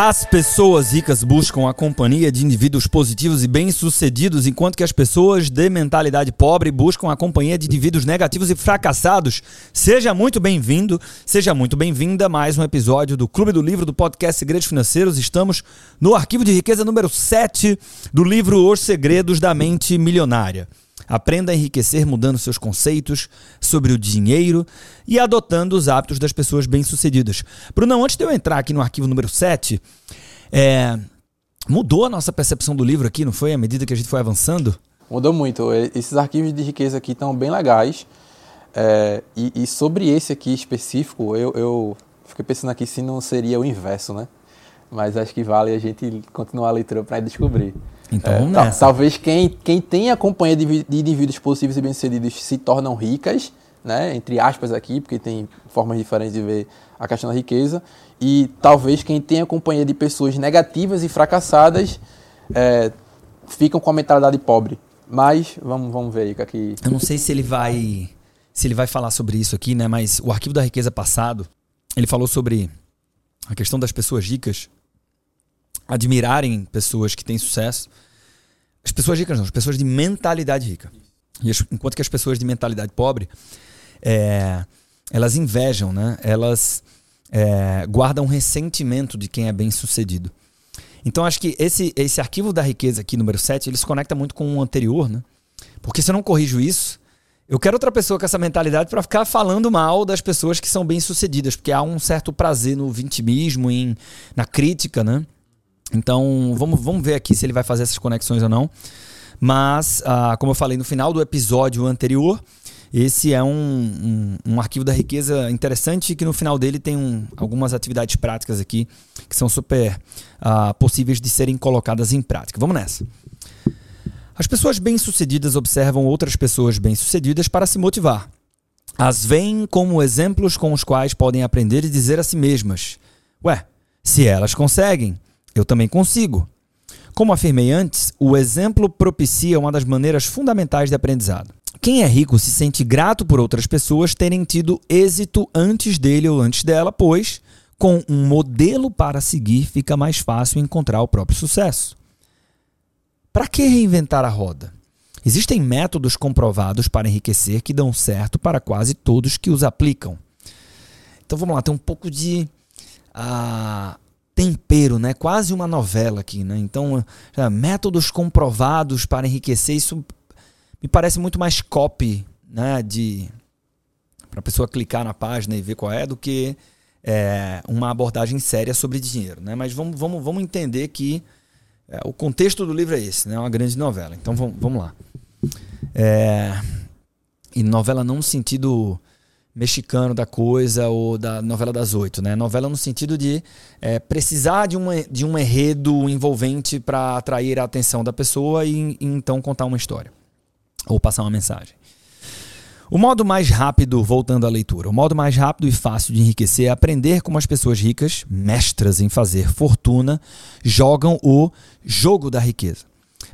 As pessoas ricas buscam a companhia de indivíduos positivos e bem-sucedidos, enquanto que as pessoas de mentalidade pobre buscam a companhia de indivíduos negativos e fracassados. Seja muito bem-vindo, seja muito bem-vinda a mais um episódio do Clube do Livro do podcast Segredos Financeiros. Estamos no arquivo de riqueza número 7 do livro Os Segredos da Mente Milionária. Aprenda a enriquecer mudando seus conceitos sobre o dinheiro e adotando os hábitos das pessoas bem-sucedidas. Bruno, antes de eu entrar aqui no arquivo número 7, é, mudou a nossa percepção do livro aqui, não foi? À medida que a gente foi avançando? Mudou muito. Esses arquivos de riqueza aqui estão bem legais. É, e, e, sobre esse aqui específico, eu, eu fiquei pensando aqui se não seria o inverso, né? Mas acho que vale a gente continuar a leitura para descobrir. Então é. Talvez quem, quem tem a companhia de, de indivíduos possíveis e bem-sucedidos se tornam ricas, né? entre aspas aqui, porque tem formas diferentes de ver a questão da riqueza. E talvez quem tem a companhia de pessoas negativas e fracassadas é, ficam com a mentalidade pobre. Mas vamos, vamos ver aí o que Eu não sei se ele vai se ele vai falar sobre isso aqui, né? Mas o arquivo da riqueza passado, ele falou sobre a questão das pessoas ricas admirarem pessoas que têm sucesso. As pessoas ricas não, as pessoas de mentalidade rica. E as, enquanto que as pessoas de mentalidade pobre, é, elas invejam, né? Elas é, guardam ressentimento de quem é bem sucedido. Então acho que esse, esse arquivo da riqueza aqui, número 7, ele se conecta muito com o anterior, né? Porque se eu não corrijo isso, eu quero outra pessoa com essa mentalidade para ficar falando mal das pessoas que são bem sucedidas, porque há um certo prazer no vitimismo, em, na crítica, né? Então, vamos, vamos ver aqui se ele vai fazer essas conexões ou não. Mas, ah, como eu falei no final do episódio anterior, esse é um, um, um, arquivo da riqueza interessante que no final dele tem um, algumas atividades práticas aqui que são super ah, possíveis de serem colocadas em prática. Vamos nessa. As pessoas bem-sucedidas observam outras pessoas bem-sucedidas para se motivar. As veem como exemplos com os quais podem aprender e dizer a si mesmas: Ué, se elas conseguem, eu também consigo. Como afirmei antes, o exemplo propicia uma das maneiras fundamentais de aprendizado. Quem é rico se sente grato por outras pessoas terem tido êxito antes dele ou antes dela, pois, com um modelo para seguir, fica mais fácil encontrar o próprio sucesso. Para que reinventar a roda? Existem métodos comprovados para enriquecer que dão certo para quase todos que os aplicam. Então vamos lá, tem um pouco de. Uh, tempero, né? Quase uma novela aqui, né? Então, métodos comprovados para enriquecer, isso me parece muito mais copy, né? De para a pessoa clicar na página e ver qual é, do que é, uma abordagem séria sobre dinheiro, né? Mas vamos, vamos, vamos entender que é, o contexto do livro é esse, né? É uma grande novela. Então vamos, vamos lá. É, e novela não no sentido mexicano da coisa ou da novela das oito, né? Novela no sentido de é, precisar de, uma, de um enredo envolvente para atrair a atenção da pessoa e, e, então contar uma história ou passar uma mensagem. O modo mais rápido, voltando à leitura, o modo mais rápido e fácil de enriquecer é aprender como as pessoas ricas, mestras em fazer fortuna, jogam o jogo da riqueza.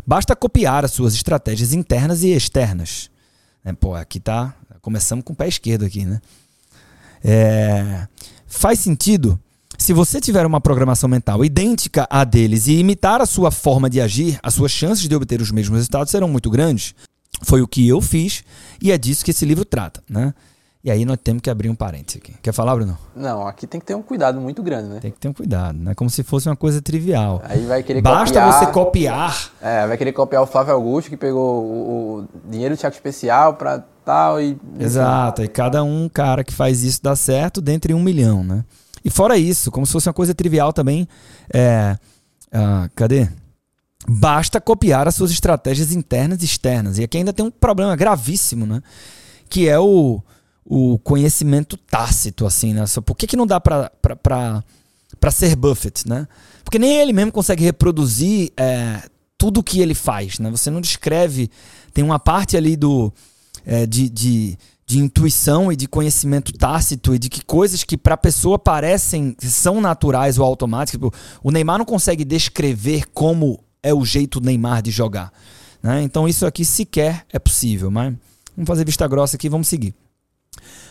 Basta copiar as suas estratégias internas e externas. É, pô, aqui tá Começamos com o pé esquerdo aqui, né? É, faz sentido se você tiver uma programação mental idêntica à deles e imitar a sua forma de agir, as suas chances de obter os mesmos resultados serão muito grandes. Foi o que eu fiz e é disso que esse livro trata, né? E aí nós temos que abrir um parênteses aqui. Quer falar, Bruno? Não, aqui tem que ter um cuidado muito grande, né? Tem que ter um cuidado, né? Como se fosse uma coisa trivial. Aí vai querer Basta copiar, você copiar. É, vai querer copiar o Flávio Augusto, que pegou o, o dinheiro do cheque especial para tal e... Exato, e cada um cara que faz isso dá certo dentre um milhão, né? E fora isso, como se fosse uma coisa trivial também, é... Ah, cadê? Basta copiar as suas estratégias internas e externas. E aqui ainda tem um problema gravíssimo, né? Que é o o conhecimento tácito, assim, né? Por que, que não dá para ser Buffett, né? Porque nem ele mesmo consegue reproduzir é, tudo o que ele faz, né? Você não descreve... Tem uma parte ali do... É, de, de, de intuição e de conhecimento tácito e de que coisas que para a pessoa parecem são naturais ou automáticas. Tipo, o Neymar não consegue descrever como é o jeito do Neymar de jogar. Né? Então isso aqui sequer é possível. Mas vamos fazer vista grossa aqui, vamos seguir.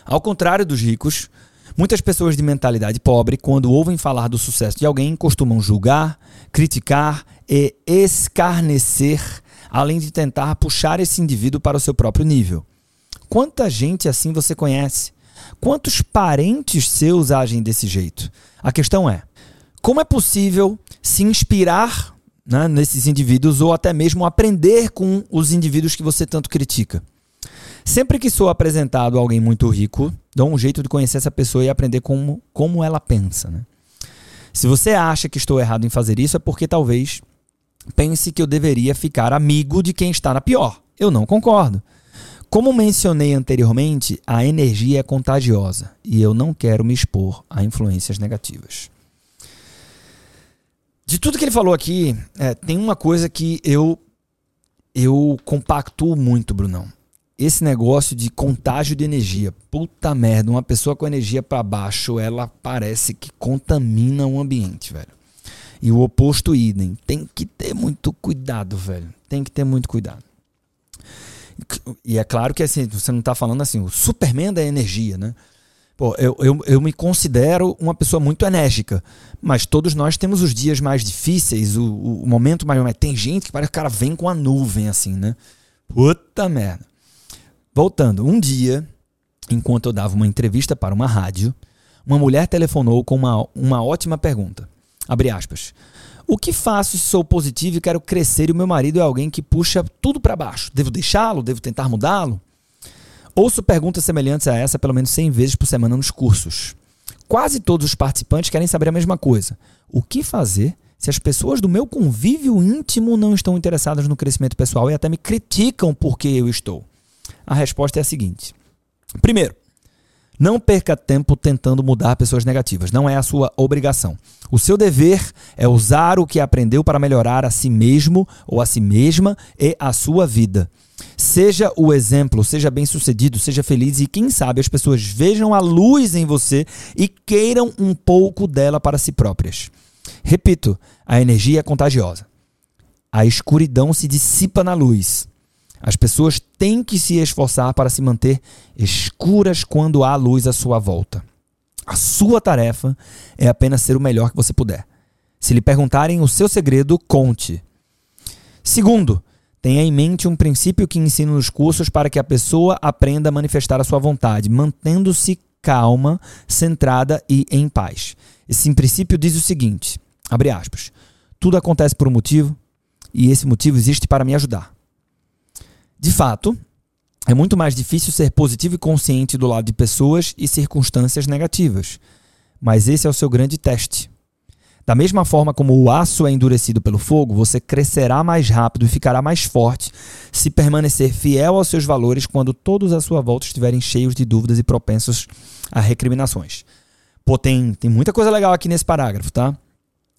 Ao contrário dos ricos, Muitas pessoas de mentalidade pobre, quando ouvem falar do sucesso de alguém, costumam julgar, criticar e escarnecer, além de tentar puxar esse indivíduo para o seu próprio nível. Quanta gente assim você conhece? Quantos parentes seus agem desse jeito? A questão é: como é possível se inspirar né, nesses indivíduos ou até mesmo aprender com os indivíduos que você tanto critica? Sempre que sou apresentado a alguém muito rico, dou um jeito de conhecer essa pessoa e aprender como, como ela pensa. Né? Se você acha que estou errado em fazer isso, é porque talvez pense que eu deveria ficar amigo de quem está na pior. Eu não concordo. Como mencionei anteriormente, a energia é contagiosa e eu não quero me expor a influências negativas. De tudo que ele falou aqui, é, tem uma coisa que eu eu compactuo muito, Brunão esse negócio de contágio de energia. Puta merda, uma pessoa com energia para baixo, ela parece que contamina o ambiente, velho. E o oposto idem. Tem que ter muito cuidado, velho. Tem que ter muito cuidado. E é claro que assim, você não tá falando assim, o Superman da energia, né? Pô, eu, eu, eu me considero uma pessoa muito enérgica, mas todos nós temos os dias mais difíceis, o, o, momento mais. Tem gente que parece que o cara vem com a nuvem, assim, né? Puta merda. Voltando, um dia, enquanto eu dava uma entrevista para uma rádio, uma mulher telefonou com uma, uma ótima pergunta. Abre aspas. O que faço se sou positivo e quero crescer e o meu marido é alguém que puxa tudo para baixo? Devo deixá-lo? Devo tentar mudá-lo? Ouço perguntas semelhantes a essa pelo menos 100 vezes por semana nos cursos. Quase todos os participantes querem saber a mesma coisa. O que fazer se as pessoas do meu convívio íntimo não estão interessadas no crescimento pessoal e até me criticam porque eu estou? A resposta é a seguinte: primeiro, não perca tempo tentando mudar pessoas negativas, não é a sua obrigação. O seu dever é usar o que aprendeu para melhorar a si mesmo ou a si mesma e a sua vida. Seja o exemplo, seja bem sucedido, seja feliz e quem sabe as pessoas vejam a luz em você e queiram um pouco dela para si próprias. Repito, a energia é contagiosa. A escuridão se dissipa na luz. As pessoas têm que se esforçar para se manter escuras quando há luz à sua volta. A sua tarefa é apenas ser o melhor que você puder. Se lhe perguntarem o seu segredo, conte. Segundo, tenha em mente um princípio que ensino nos cursos para que a pessoa aprenda a manifestar a sua vontade, mantendo-se calma, centrada e em paz. Esse princípio diz o seguinte: abre aspas. Tudo acontece por um motivo, e esse motivo existe para me ajudar. De fato, é muito mais difícil ser positivo e consciente do lado de pessoas e circunstâncias negativas. Mas esse é o seu grande teste. Da mesma forma como o aço é endurecido pelo fogo, você crescerá mais rápido e ficará mais forte se permanecer fiel aos seus valores quando todos à sua volta estiverem cheios de dúvidas e propensos a recriminações. Pô, tem, tem muita coisa legal aqui nesse parágrafo, tá?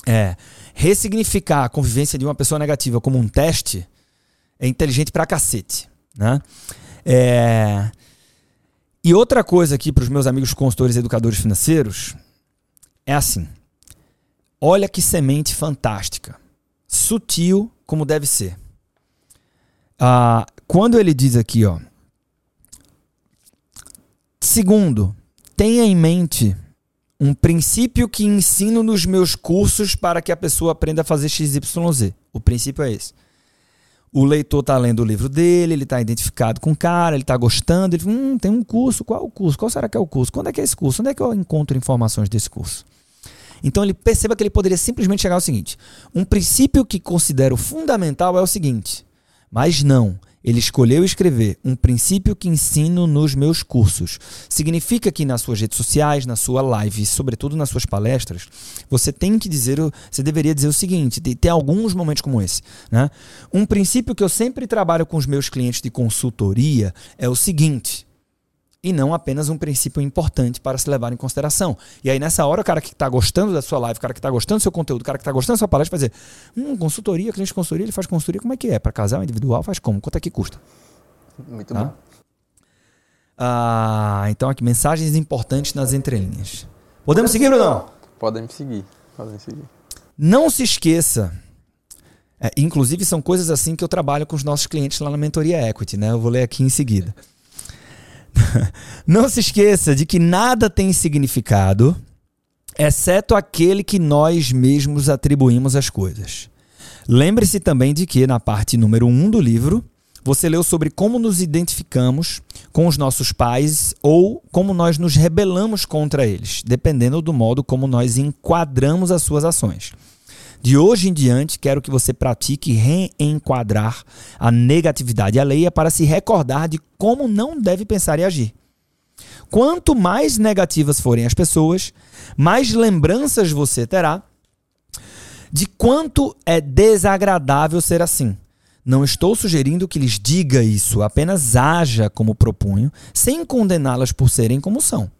É, ressignificar a convivência de uma pessoa negativa como um teste é inteligente pra cacete. Né? É... E outra coisa aqui para os meus amigos consultores e educadores financeiros é assim: olha que semente fantástica, sutil como deve ser. Ah, quando ele diz aqui, ó, segundo, tenha em mente um princípio que ensino nos meus cursos para que a pessoa aprenda a fazer XYZ. O princípio é esse o leitor está lendo o livro dele, ele está identificado com o cara, ele está gostando, ele hum, tem um curso, qual é o curso? Qual será que é o curso? Quando é que é esse curso? Onde é que eu encontro informações desse curso? Então ele perceba que ele poderia simplesmente chegar ao seguinte: um princípio que considero fundamental é o seguinte, mas não, ele escolheu escrever um princípio que ensino nos meus cursos. Significa que nas suas redes sociais, na sua live sobretudo nas suas palestras, você tem que dizer, você deveria dizer o seguinte, ter alguns momentos como esse, né? Um princípio que eu sempre trabalho com os meus clientes de consultoria é o seguinte: e não apenas um princípio importante para se levar em consideração. E aí, nessa hora, o cara que está gostando da sua live, o cara que está gostando do seu conteúdo, o cara que está gostando da sua palestra, vai dizer: hum, consultoria, cliente de consultoria, ele faz consultoria, como é que é? Para casal, individual, faz como? Quanto é que custa? Muito tá? bom. Ah, então aqui, mensagens importantes nas entrelinhas. Podemos seguir ou não? Podem seguir. Podem seguir. Não se esqueça. É, inclusive, são coisas assim que eu trabalho com os nossos clientes lá na mentoria Equity, né? Eu vou ler aqui em seguida. Não se esqueça de que nada tem significado, exceto aquele que nós mesmos atribuímos às coisas. Lembre-se também de que, na parte número 1 um do livro, você leu sobre como nos identificamos com os nossos pais ou como nós nos rebelamos contra eles, dependendo do modo como nós enquadramos as suas ações. De hoje em diante, quero que você pratique reenquadrar a negatividade alheia para se recordar de como não deve pensar e agir. Quanto mais negativas forem as pessoas, mais lembranças você terá de quanto é desagradável ser assim. Não estou sugerindo que lhes diga isso, apenas haja como propunho, sem condená-las por serem como são.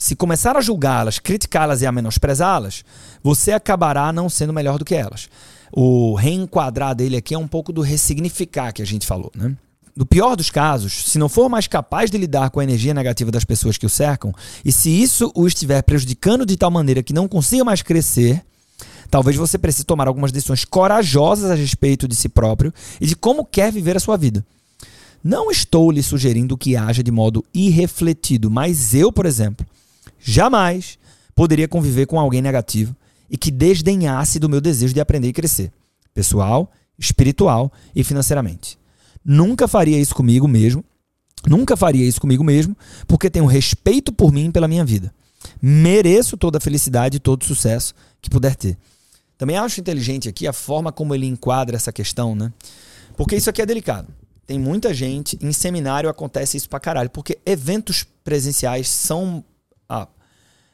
Se começar a julgá-las, criticá-las e a menosprezá-las, você acabará não sendo melhor do que elas. O reenquadrar dele aqui é um pouco do ressignificar que a gente falou, né? No pior dos casos, se não for mais capaz de lidar com a energia negativa das pessoas que o cercam, e se isso o estiver prejudicando de tal maneira que não consiga mais crescer, talvez você precise tomar algumas decisões corajosas a respeito de si próprio e de como quer viver a sua vida. Não estou lhe sugerindo que haja de modo irrefletido, mas eu, por exemplo, jamais poderia conviver com alguém negativo e que desdenhasse do meu desejo de aprender e crescer, pessoal, espiritual e financeiramente. Nunca faria isso comigo mesmo, nunca faria isso comigo mesmo, porque tenho respeito por mim e pela minha vida. Mereço toda a felicidade e todo o sucesso que puder ter. Também acho inteligente aqui a forma como ele enquadra essa questão, né? Porque isso aqui é delicado. Tem muita gente, em seminário acontece isso pra caralho, porque eventos presenciais são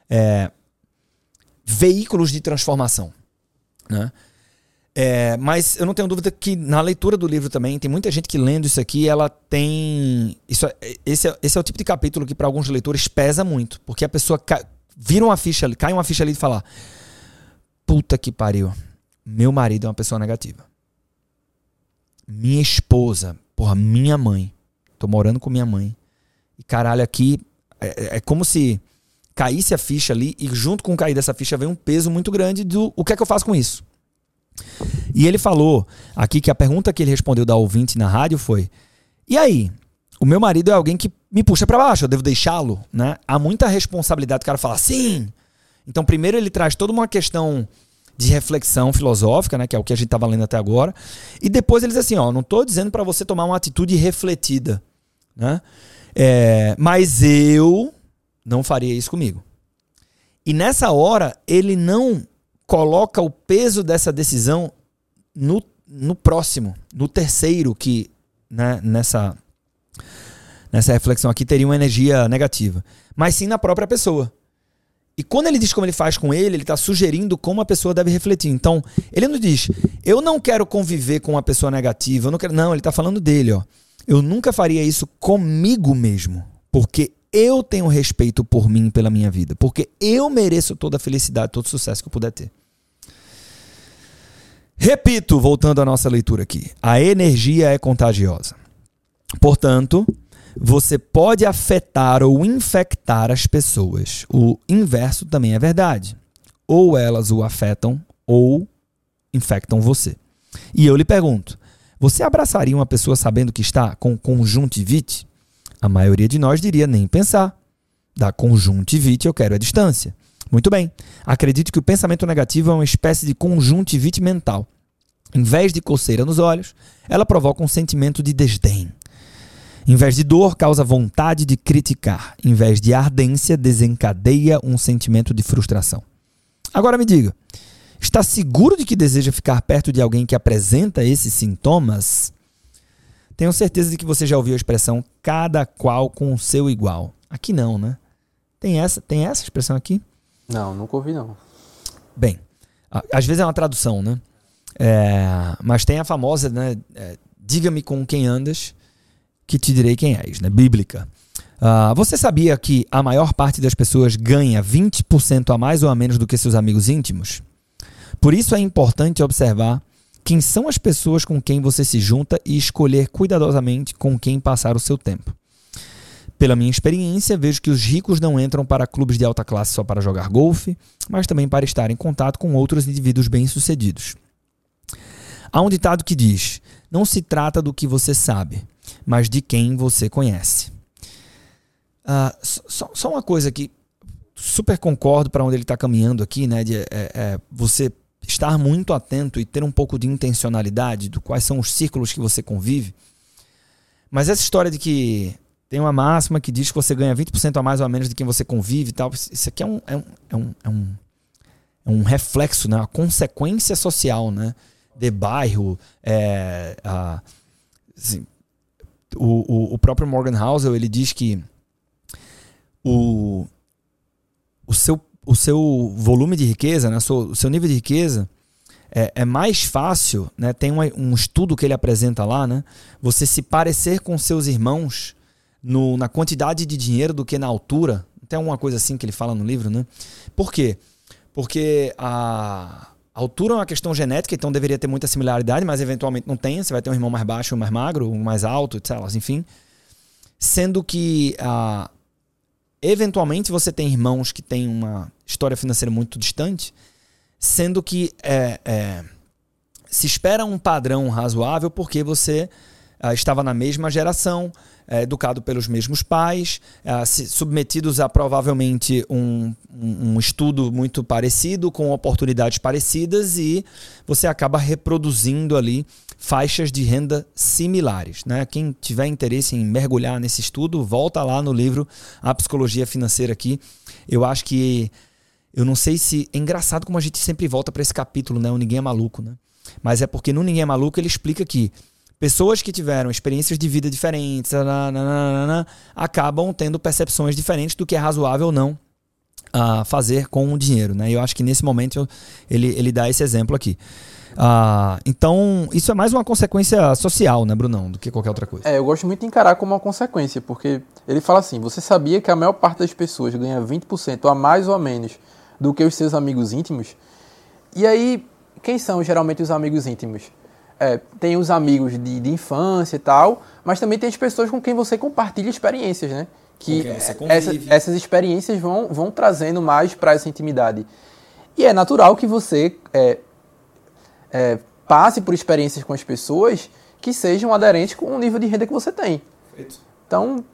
é, veículos de transformação. Né? É, mas eu não tenho dúvida que na leitura do livro também tem muita gente que lendo isso aqui ela tem isso é, esse é, esse é o tipo de capítulo que para alguns leitores pesa muito porque a pessoa vira uma ficha ali cai uma ficha ali e fala puta que pariu meu marido é uma pessoa negativa minha esposa porra minha mãe tô morando com minha mãe e caralho aqui é, é como se caísse a ficha ali e junto com o cair dessa ficha vem um peso muito grande do o que é que eu faço com isso. E ele falou aqui que a pergunta que ele respondeu da ouvinte na rádio foi: "E aí, o meu marido é alguém que me puxa para baixo, eu devo deixá-lo, né? Há muita responsabilidade do cara falar sim. Então, primeiro ele traz toda uma questão de reflexão filosófica, né, que é o que a gente estava lendo até agora, e depois ele diz assim, ó, não estou dizendo para você tomar uma atitude refletida, né? É, mas eu não faria isso comigo. E nessa hora, ele não coloca o peso dessa decisão no, no próximo, no terceiro, que né, nessa, nessa reflexão aqui teria uma energia negativa, mas sim na própria pessoa. E quando ele diz como ele faz com ele, ele está sugerindo como a pessoa deve refletir. Então, ele não diz, eu não quero conviver com uma pessoa negativa, eu não quero. Não, ele está falando dele, ó. Eu nunca faria isso comigo mesmo, porque eu tenho respeito por mim, pela minha vida, porque eu mereço toda a felicidade, todo o sucesso que eu puder ter. Repito, voltando à nossa leitura aqui, a energia é contagiosa. Portanto, você pode afetar ou infectar as pessoas. O inverso também é verdade. Ou elas o afetam ou infectam você. E eu lhe pergunto: você abraçaria uma pessoa sabendo que está com conjuntivite? A maioria de nós diria nem pensar. Da conjuntivite eu quero a distância. Muito bem. Acredito que o pensamento negativo é uma espécie de conjuntivite mental. Em vez de coceira nos olhos, ela provoca um sentimento de desdém. Em vez de dor, causa vontade de criticar. Em vez de ardência, desencadeia um sentimento de frustração. Agora me diga, está seguro de que deseja ficar perto de alguém que apresenta esses sintomas? Tenho certeza de que você já ouviu a expressão cada qual com o seu igual. Aqui não, né? Tem essa, tem essa expressão aqui? Não, nunca ouvi não. Bem, às vezes é uma tradução, né? É, mas tem a famosa, né? É, Diga-me com quem andas, que te direi quem és, né? Bíblica. Uh, você sabia que a maior parte das pessoas ganha 20% a mais ou a menos do que seus amigos íntimos? Por isso é importante observar quem são as pessoas com quem você se junta e escolher cuidadosamente com quem passar o seu tempo. Pela minha experiência, vejo que os ricos não entram para clubes de alta classe só para jogar golfe, mas também para estar em contato com outros indivíduos bem-sucedidos. Há um ditado que diz: Não se trata do que você sabe, mas de quem você conhece. uh, só, só, uma coisa que super concordo para onde ele está caminhando aqui, né? De é, é, você estar muito atento e ter um pouco de intencionalidade do quais são os círculos que você convive. Mas essa história de que tem uma máxima que diz que você ganha 20% a mais ou a menos de quem você convive e tal, isso aqui é um, é um, é um, é um, é um reflexo, né? uma consequência social, né? De bairro, é, a, assim, o, o, o próprio Morgan Housel, ele diz que o, o seu o seu volume de riqueza, né, o seu nível de riqueza, é, é mais fácil, né, tem um, um, estudo que ele apresenta lá, né, você se parecer com seus irmãos no, na quantidade de dinheiro do que na altura. Tem alguma coisa assim que ele fala no livro, né? Por quê? Porque a, a altura é uma questão genética, então deveria ter muita similaridade, mas eventualmente não tem. Você vai ter um irmão mais baixo, um mais magro, um mais alto, etc. Enfim. Sendo que a, Eventualmente você tem irmãos que têm uma história financeira muito distante, sendo que é, é, se espera um padrão razoável porque você é, estava na mesma geração, é, educado pelos mesmos pais, é, submetidos a provavelmente um, um, um, estudo muito parecido, com oportunidades parecidas, e você acaba reproduzindo ali faixas de renda similares. Né? Quem tiver interesse em mergulhar nesse estudo, volta lá no livro A Psicologia Financeira aqui. Eu acho que. Eu não sei se. É engraçado como a gente sempre volta para esse capítulo, né? O Ninguém é Maluco, né? Mas é porque no Ninguém é Maluco ele explica que pessoas que tiveram experiências de vida diferentes nananana, acabam tendo percepções diferentes do que é razoável ou não uh, fazer com o dinheiro. Né? Eu acho que nesse momento ele, ele dá esse exemplo aqui. Ah, então, isso é mais uma consequência social, né, Brunão, do que qualquer outra coisa. É, eu gosto muito de encarar como uma consequência, porque ele fala assim: você sabia que a maior parte das pessoas ganha 20% a mais ou a menos do que os seus amigos íntimos? E aí, quem são geralmente os amigos íntimos? É, tem os amigos de, de infância e tal, mas também tem as pessoas com quem você compartilha experiências, né? Que essa, essas experiências vão, vão trazendo mais para essa intimidade. E é natural que você é, é, passe por experiências com as pessoas que sejam aderentes com o nível de renda que você tem. Então,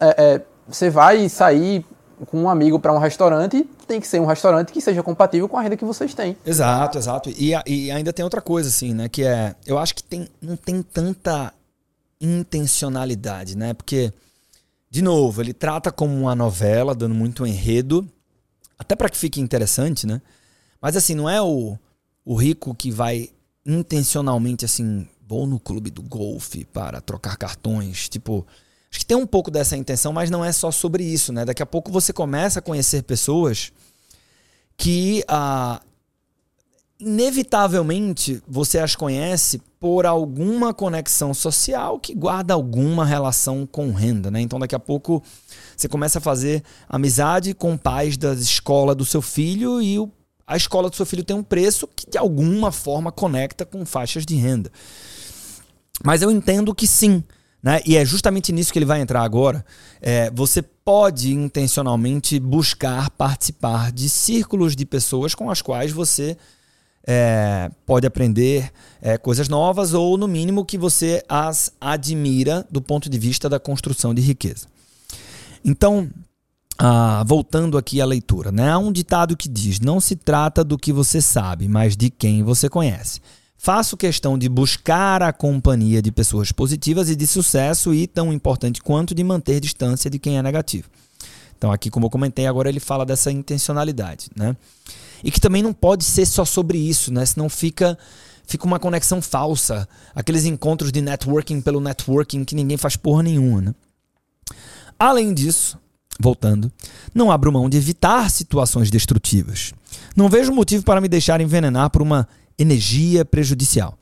é, é, você vai sair com um amigo para um restaurante, tem que ser um restaurante que seja compatível com a renda que vocês têm. Exato, exato. E, e ainda tem outra coisa, assim, né? Que é. Eu acho que tem, não tem tanta intencionalidade, né? Porque, de novo, ele trata como uma novela, dando muito enredo, até para que fique interessante, né? Mas assim, não é o o rico que vai intencionalmente assim, vou no clube do golfe para trocar cartões, tipo, acho que tem um pouco dessa intenção, mas não é só sobre isso, né? Daqui a pouco você começa a conhecer pessoas que ah, inevitavelmente você as conhece por alguma conexão social que guarda alguma relação com renda, né? Então daqui a pouco você começa a fazer amizade com pais da escola do seu filho e o a escola do seu filho tem um preço que de alguma forma conecta com faixas de renda. Mas eu entendo que sim. Né? E é justamente nisso que ele vai entrar agora. É, você pode intencionalmente buscar participar de círculos de pessoas com as quais você é, pode aprender é, coisas novas ou, no mínimo, que você as admira do ponto de vista da construção de riqueza. Então, ah, voltando aqui à leitura, né? Há um ditado que diz: Não se trata do que você sabe, mas de quem você conhece. Faço questão de buscar a companhia de pessoas positivas e de sucesso e, tão importante quanto, de manter distância de quem é negativo. Então, aqui, como eu comentei, agora ele fala dessa intencionalidade, né? E que também não pode ser só sobre isso, né? Senão fica, fica uma conexão falsa. Aqueles encontros de networking pelo networking que ninguém faz porra nenhuma, né? Além disso, voltando, não abro mão de evitar situações destrutivas. Não vejo motivo para me deixar envenenar por uma energia prejudicial.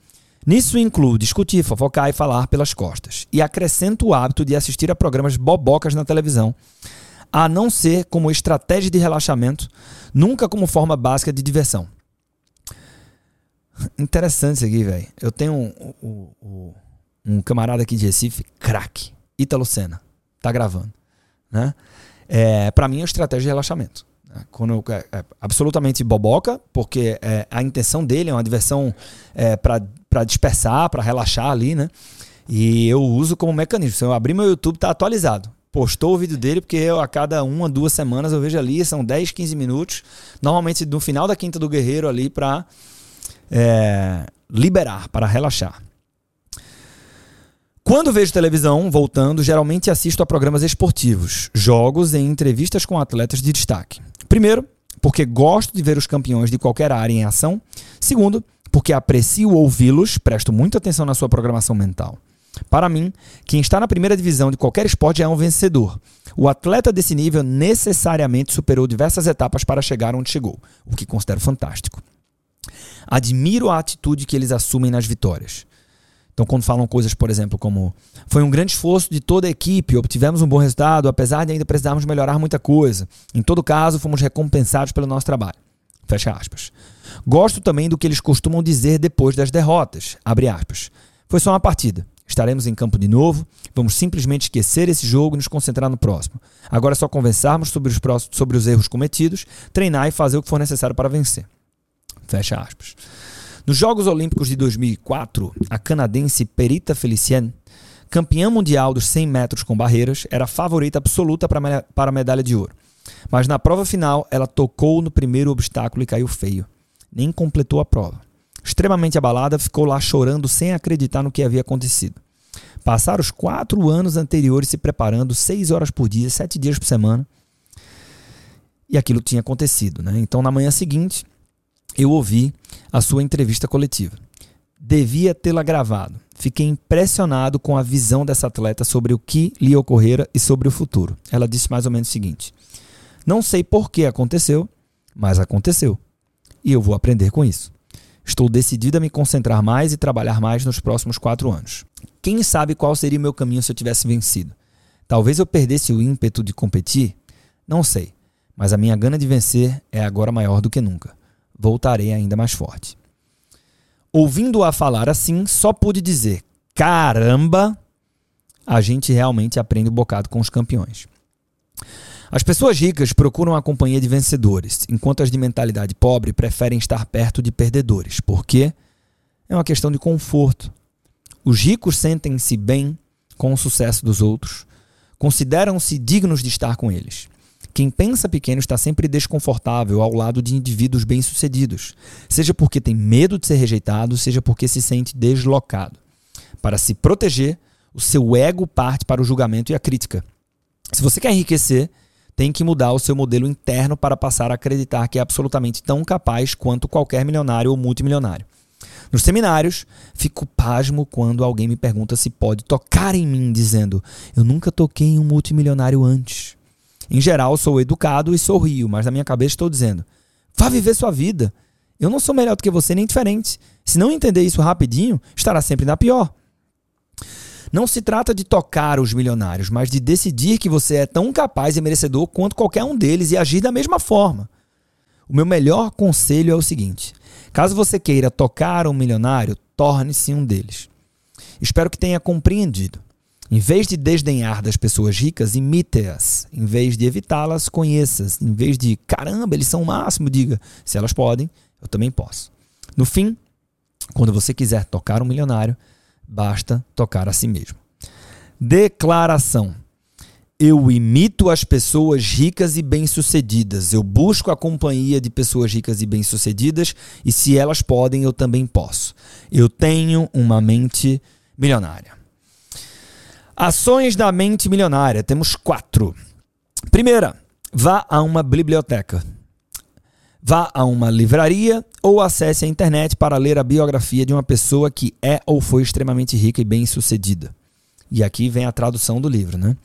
Nisso incluo discutir, fofocar e falar pelas costas. E acrescento o hábito de assistir a programas bobocas na televisão, a não ser como estratégia de relaxamento, nunca como forma básica de diversão. Interessante isso aqui, velho. Eu tenho um, um, um, camarada aqui de Recife, craque, Ítalo Senna. Tá gravando, né? é, para mim é uma estratégia de relaxamento. Quando é, é, absolutamente boboca, porque é, a intenção dele é uma diversão é, para dispersar, para relaxar ali, né? E eu uso como mecanismo. Se eu abrir meu YouTube, tá atualizado. postou o vídeo dele, porque eu, a cada uma, duas semanas eu vejo ali, são 10, 15 minutos, normalmente no final da Quinta do Guerreiro ali para é, liberar, para relaxar. Quando vejo televisão, voltando, geralmente assisto a programas esportivos, jogos e entrevistas com atletas de destaque. Primeiro, porque gosto de ver os campeões de qualquer área em ação. Segundo, porque aprecio ouvi-los, presto muita atenção na sua programação mental. Para mim, quem está na primeira divisão de qualquer esporte é um vencedor. O atleta desse nível necessariamente superou diversas etapas para chegar onde chegou, o que considero fantástico. Admiro a atitude que eles assumem nas vitórias. Então, quando falam coisas, por exemplo, como foi um grande esforço de toda a equipe, obtivemos um bom resultado, apesar de ainda precisarmos melhorar muita coisa. Em todo caso, fomos recompensados pelo nosso trabalho. Fecha aspas. Gosto também do que eles costumam dizer depois das derrotas. Abre aspas. Foi só uma partida. Estaremos em campo de novo. Vamos simplesmente esquecer esse jogo e nos concentrar no próximo. Agora é só conversarmos sobre os, próximos, sobre os erros cometidos, treinar e fazer o que for necessário para vencer. Fecha aspas. Nos Jogos Olímpicos de 2004, a canadense Perita Felicien, campeã mundial dos 100 metros com barreiras, era a favorita absoluta para a medalha de ouro. Mas na prova final, ela tocou no primeiro obstáculo e caiu feio. Nem completou a prova. Extremamente abalada, ficou lá chorando sem acreditar no que havia acontecido. Passaram os quatro anos anteriores se preparando, seis horas por dia, sete dias por semana. E aquilo tinha acontecido. Né? Então, na manhã seguinte, eu ouvi a sua entrevista coletiva. Devia tê-la gravado. Fiquei impressionado com a visão dessa atleta sobre o que lhe ocorrera e sobre o futuro. Ela disse mais ou menos o seguinte: Não sei por que aconteceu, mas aconteceu. E eu vou aprender com isso. Estou decidida a me concentrar mais e trabalhar mais nos próximos quatro anos. Quem sabe qual seria o meu caminho se eu tivesse vencido? Talvez eu perdesse o ímpeto de competir? Não sei, mas a minha gana de vencer é agora maior do que nunca. Voltarei ainda mais forte. Ouvindo-a falar assim, só pude dizer: caramba, a gente realmente aprende um bocado com os campeões. As pessoas ricas procuram a companhia de vencedores, enquanto as de mentalidade pobre preferem estar perto de perdedores. Por quê? É uma questão de conforto. Os ricos sentem-se bem com o sucesso dos outros, consideram-se dignos de estar com eles. Quem pensa pequeno está sempre desconfortável ao lado de indivíduos bem-sucedidos, seja porque tem medo de ser rejeitado, seja porque se sente deslocado. Para se proteger, o seu ego parte para o julgamento e a crítica. Se você quer enriquecer, tem que mudar o seu modelo interno para passar a acreditar que é absolutamente tão capaz quanto qualquer milionário ou multimilionário. Nos seminários, fico pasmo quando alguém me pergunta se pode tocar em mim, dizendo: Eu nunca toquei em um multimilionário antes. Em geral, sou educado e sorrio, mas na minha cabeça estou dizendo: Vá viver sua vida. Eu não sou melhor do que você nem diferente. Se não entender isso rapidinho, estará sempre na pior. Não se trata de tocar os milionários, mas de decidir que você é tão capaz e merecedor quanto qualquer um deles e agir da mesma forma. O meu melhor conselho é o seguinte: caso você queira tocar um milionário, torne-se um deles. Espero que tenha compreendido. Em vez de desdenhar das pessoas ricas, imite-as. Em vez de evitá-las, conheça-as. Em vez de caramba, eles são o máximo, diga: se elas podem, eu também posso. No fim, quando você quiser tocar um milionário, basta tocar a si mesmo. Declaração. Eu imito as pessoas ricas e bem-sucedidas. Eu busco a companhia de pessoas ricas e bem-sucedidas e se elas podem, eu também posso. Eu tenho uma mente milionária. Ações da mente milionária. Temos quatro. Primeira, vá a uma biblioteca. Vá a uma livraria ou acesse a internet para ler a biografia de uma pessoa que é ou foi extremamente rica e bem-sucedida. E aqui vem a tradução do livro, né?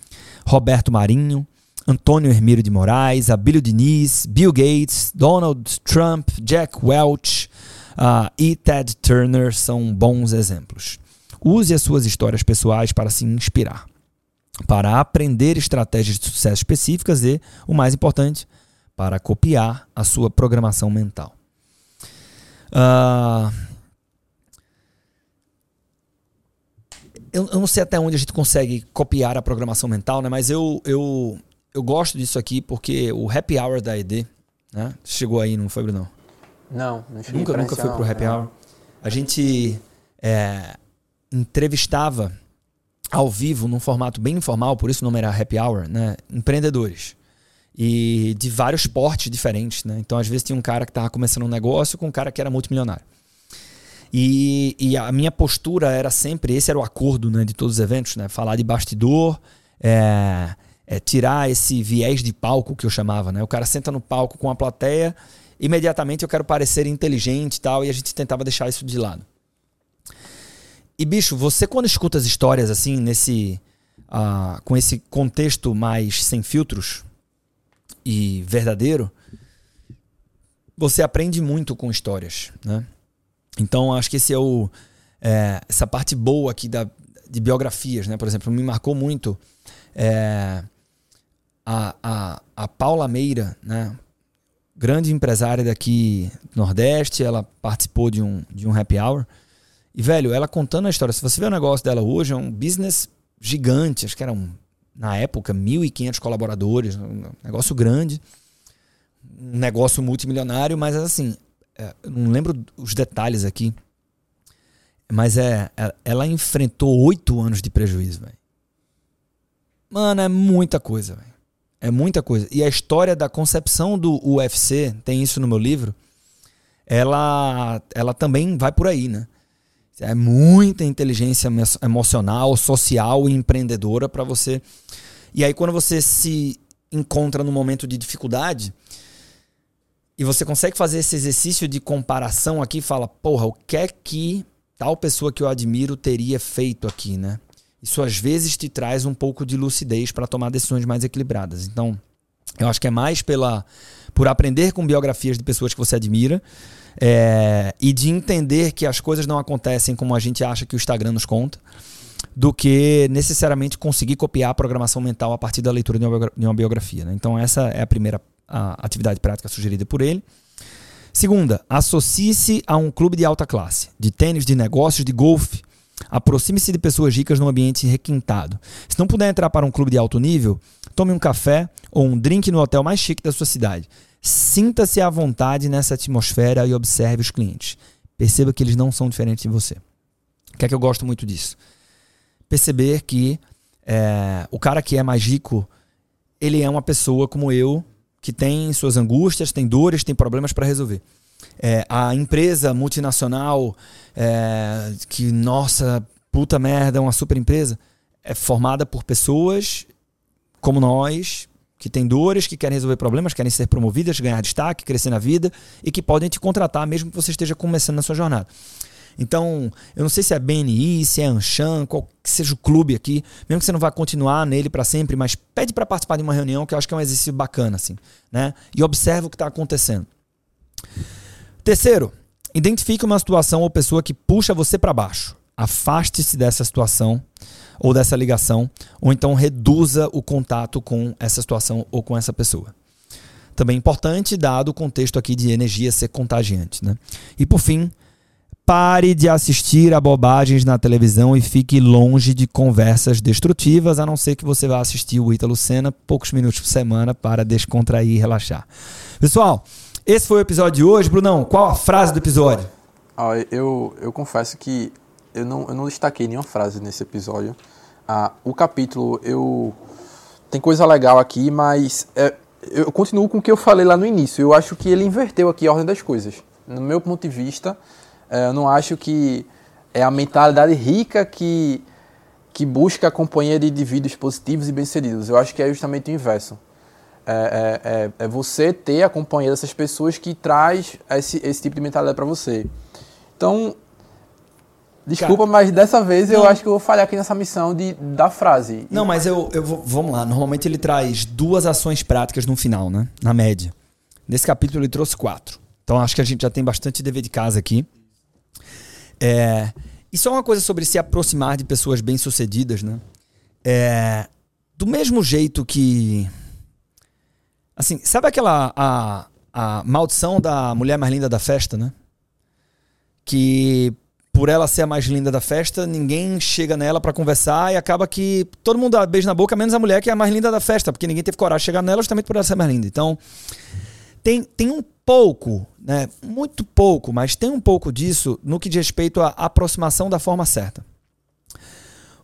Roberto Marinho, Antônio Hermílio de Moraes, Abílio Diniz, Bill Gates, Donald Trump, Jack Welch uh, e Ted Turner são bons exemplos. Use as suas histórias pessoais para se inspirar, para aprender estratégias de sucesso específicas e, o mais importante, para copiar a sua programação mental. Uh, eu, eu, não sei até onde a gente consegue copiar a programação mental, né? mas eu, eu, eu gosto disso aqui porque o happy hour da ED né? chegou aí, não foi, Bruno? Não, não cheguei Nunca, nunca foi pro happy não. hour. A gente é, entrevistava ao vivo, num formato bem informal, por isso o nome era Happy Hour, né? Empreendedores. E de vários portes diferentes, né? Então, às vezes, tinha um cara que estava começando um negócio com um cara que era multimilionário. E, e, a minha postura era sempre, esse era o acordo né, de todos os eventos, né? Falar de bastidor, é, é, tirar esse viés de palco que eu chamava, né? O cara senta no palco com a plateia, imediatamente eu quero parecer inteligente e tal, e a gente tentava deixar isso de lado. E bicho, você quando escuta as histórias assim, nesse. Uh, com esse contexto mais sem filtros e verdadeiro, você aprende muito com histórias, né? Então acho que esse é o. É, essa parte boa aqui da, de biografias, né? Por exemplo, me marcou muito é, a, a, a Paula Meira, né? Grande empresária daqui do Nordeste, ela participou de um, de um happy hour. E, velho, ela contando a história, se você vê o negócio dela hoje, é um business gigante, acho que eram, na época, 1.500 colaboradores, um negócio grande, um negócio multimilionário, mas assim, é, não lembro os detalhes aqui, mas é, é ela enfrentou oito anos de prejuízo, velho. Mano, é muita coisa, velho. É muita coisa. E a história da concepção do UFC, tem isso no meu livro, ela, ela também vai por aí, né? É muita inteligência emocional, social e empreendedora para você. E aí, quando você se encontra num momento de dificuldade e você consegue fazer esse exercício de comparação aqui, fala, porra, o que é que tal pessoa que eu admiro teria feito aqui, né? Isso às vezes te traz um pouco de lucidez para tomar decisões mais equilibradas. Então, eu acho que é mais pela por aprender com biografias de pessoas que você admira é, e de entender que as coisas não acontecem como a gente acha que o Instagram nos conta, do que necessariamente conseguir copiar a programação mental a partir da leitura de uma biografia. Né? Então, essa é a primeira a atividade prática sugerida por ele. Segunda, associe-se a um clube de alta classe, de tênis, de negócios, de golfe. Aproxime-se de pessoas ricas num ambiente requintado. Se não puder entrar para um clube de alto nível, tome um café ou um drink no hotel mais chique da sua cidade. Sinta-se à vontade nessa atmosfera e observe os clientes. Perceba que eles não são diferentes de você. O que é que eu gosto muito disso? Perceber que é, o cara que é mais rico, ele é uma pessoa como eu, que tem suas angústias, tem dores, tem problemas para resolver. É, a empresa multinacional, é, que, nossa, puta merda, é uma super empresa, é formada por pessoas como nós, que têm dores, que querem resolver problemas, querem ser promovidas, ganhar destaque, crescer na vida e que podem te contratar mesmo que você esteja começando na sua jornada. Então, eu não sei se é BNI, se é Anshan, qual que seja o clube aqui, mesmo que você não vá continuar nele para sempre, mas pede para participar de uma reunião que eu acho que é um exercício bacana assim, né? E observa o que está acontecendo. Terceiro, identifique uma situação ou pessoa que puxa você para baixo. Afaste-se dessa situação ou dessa ligação, ou então reduza o contato com essa situação ou com essa pessoa. Também importante, dado o contexto aqui de energia ser contagiante. Né? E por fim, pare de assistir a bobagens na televisão e fique longe de conversas destrutivas, a não ser que você vá assistir o Ítalo Senna poucos minutos por semana para descontrair e relaxar. Pessoal, esse foi o episódio de hoje. Brunão, qual a frase do episódio? Ah, eu, eu confesso que eu não, eu não destaquei nenhuma frase nesse episódio. Ah, o capítulo, eu. Tem coisa legal aqui, mas é, eu continuo com o que eu falei lá no início. Eu acho que ele inverteu aqui a ordem das coisas. No meu ponto de vista, é, eu não acho que é a mentalidade rica que, que busca a companhia de indivíduos positivos e bem-sucedidos. Eu acho que é justamente o inverso. É, é, é, é, você ter a companhia dessas pessoas que traz esse, esse tipo de mentalidade para você. Então, Desculpa, Cara, mas dessa vez não. eu acho que eu vou falhar aqui nessa missão de, da frase. Não, mas eu, eu vou, vamos lá. Normalmente ele traz duas ações práticas no final, né? Na média. Nesse capítulo ele trouxe quatro. Então acho que a gente já tem bastante dever de casa aqui. É, e só uma coisa sobre se aproximar de pessoas bem-sucedidas, né? É, do mesmo jeito que. Assim, sabe aquela. A, a maldição da mulher mais linda da festa, né? Que por ela ser a mais linda da festa, ninguém chega nela para conversar e acaba que todo mundo dá beijo na boca, menos a mulher que é a mais linda da festa, porque ninguém teve coragem de chegar nela justamente por ela ser mais linda. Então, tem, tem um pouco, né? Muito pouco, mas tem um pouco disso no que diz respeito à aproximação da forma certa.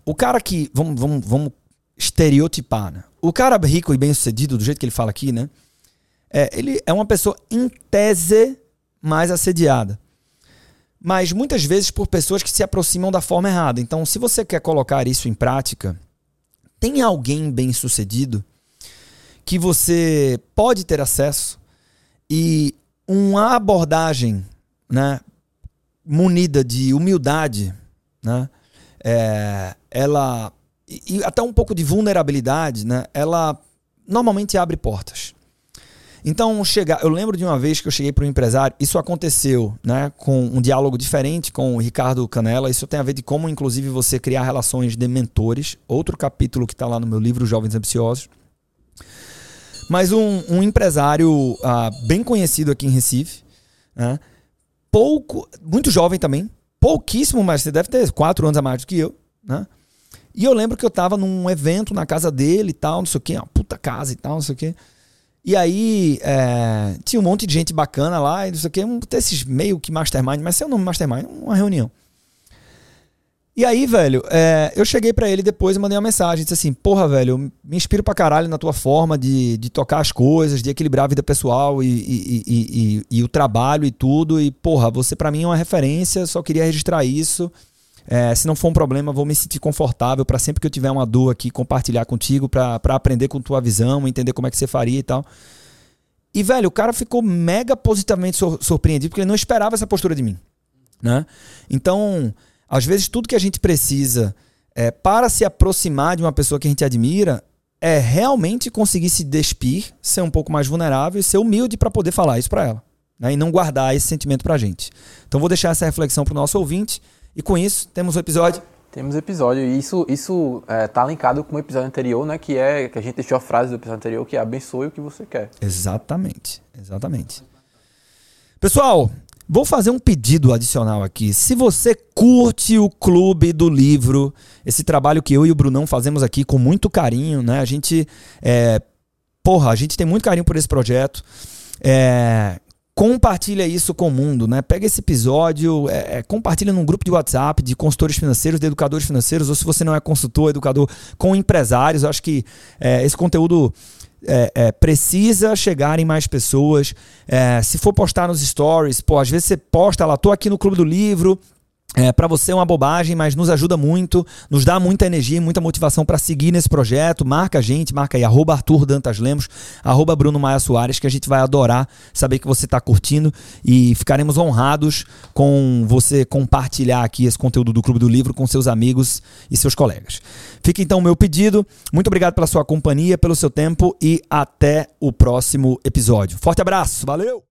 o cara que. Vamos, vamos, vamos estereotipar, né? O cara rico e bem sucedido, do jeito que ele fala aqui, né? É, ele é uma pessoa, em tese, mais assediada. Mas muitas vezes por pessoas que se aproximam da forma errada. Então, se você quer colocar isso em prática, tem alguém bem sucedido que você pode ter acesso e uma abordagem né, munida de humildade, né, é, ela e até um pouco de vulnerabilidade, né, ela normalmente abre portas. Então, chegar, eu lembro de uma vez que eu cheguei para um empresário, isso aconteceu, né, com um diálogo diferente com o Ricardo Canela. Isso tem a ver de como, inclusive, você criar relações de mentores. Outro capítulo que está lá no meu livro, Jovens Ambiciosos. Mas um, um empresário uh, bem conhecido aqui em Recife, né, pouco, muito jovem também, pouquíssimo, mas você deve ter quatro anos a mais do que eu, né? E eu lembro que eu tava num evento na casa dele e tal, não sei o quê, uma puta casa e tal, não sei o quê. E aí é, tinha um monte de gente bacana lá, e não sei o quê, um desses meio que mastermind, mas seu nome mastermind, uma reunião. E aí, velho, é, eu cheguei para ele depois e mandei uma mensagem, disse assim, porra, velho, me inspiro pra caralho na tua forma de, de tocar as coisas, de equilibrar a vida pessoal e, e, e, e o trabalho e tudo, e porra, você para mim é uma referência, só queria registrar isso. É, se não for um problema, vou me sentir confortável para sempre que eu tiver uma dor aqui compartilhar contigo, para aprender com tua visão, entender como é que você faria e tal. E, velho, o cara ficou mega positivamente surpreendido porque ele não esperava essa postura de mim. Né? Então, às vezes, tudo que a gente precisa é, para se aproximar de uma pessoa que a gente admira é realmente conseguir se despir, ser um pouco mais vulnerável e ser humilde para poder falar isso para ela. Né? E não guardar esse sentimento para a gente. Então, vou deixar essa reflexão para o nosso ouvinte. E com isso, temos o um episódio. Temos episódio, e isso, isso é, tá linkado com o episódio anterior, né? Que é que a gente deixou a frase do episódio anterior, que é abençoe o que você quer. Exatamente, exatamente. Pessoal, vou fazer um pedido adicional aqui. Se você curte o Clube do Livro, esse trabalho que eu e o Brunão fazemos aqui com muito carinho, né? A gente. É, porra, a gente tem muito carinho por esse projeto. É, compartilha isso com o mundo, né? Pega esse episódio, é, é, compartilha num grupo de WhatsApp de consultores financeiros, de educadores financeiros, ou se você não é consultor, educador, com empresários. Eu acho que é, esse conteúdo é, é, precisa chegar em mais pessoas. É, se for postar nos stories, pô, às vezes você posta lá, tô aqui no Clube do Livro, é, para você é uma bobagem, mas nos ajuda muito, nos dá muita energia, muita motivação para seguir nesse projeto. Marca a gente, marca aí, arroba Arthur Dantas Lemos, arroba Bruno Maia Soares, que a gente vai adorar saber que você está curtindo e ficaremos honrados com você compartilhar aqui esse conteúdo do Clube do Livro com seus amigos e seus colegas. Fica então o meu pedido. Muito obrigado pela sua companhia, pelo seu tempo e até o próximo episódio. Forte abraço, valeu!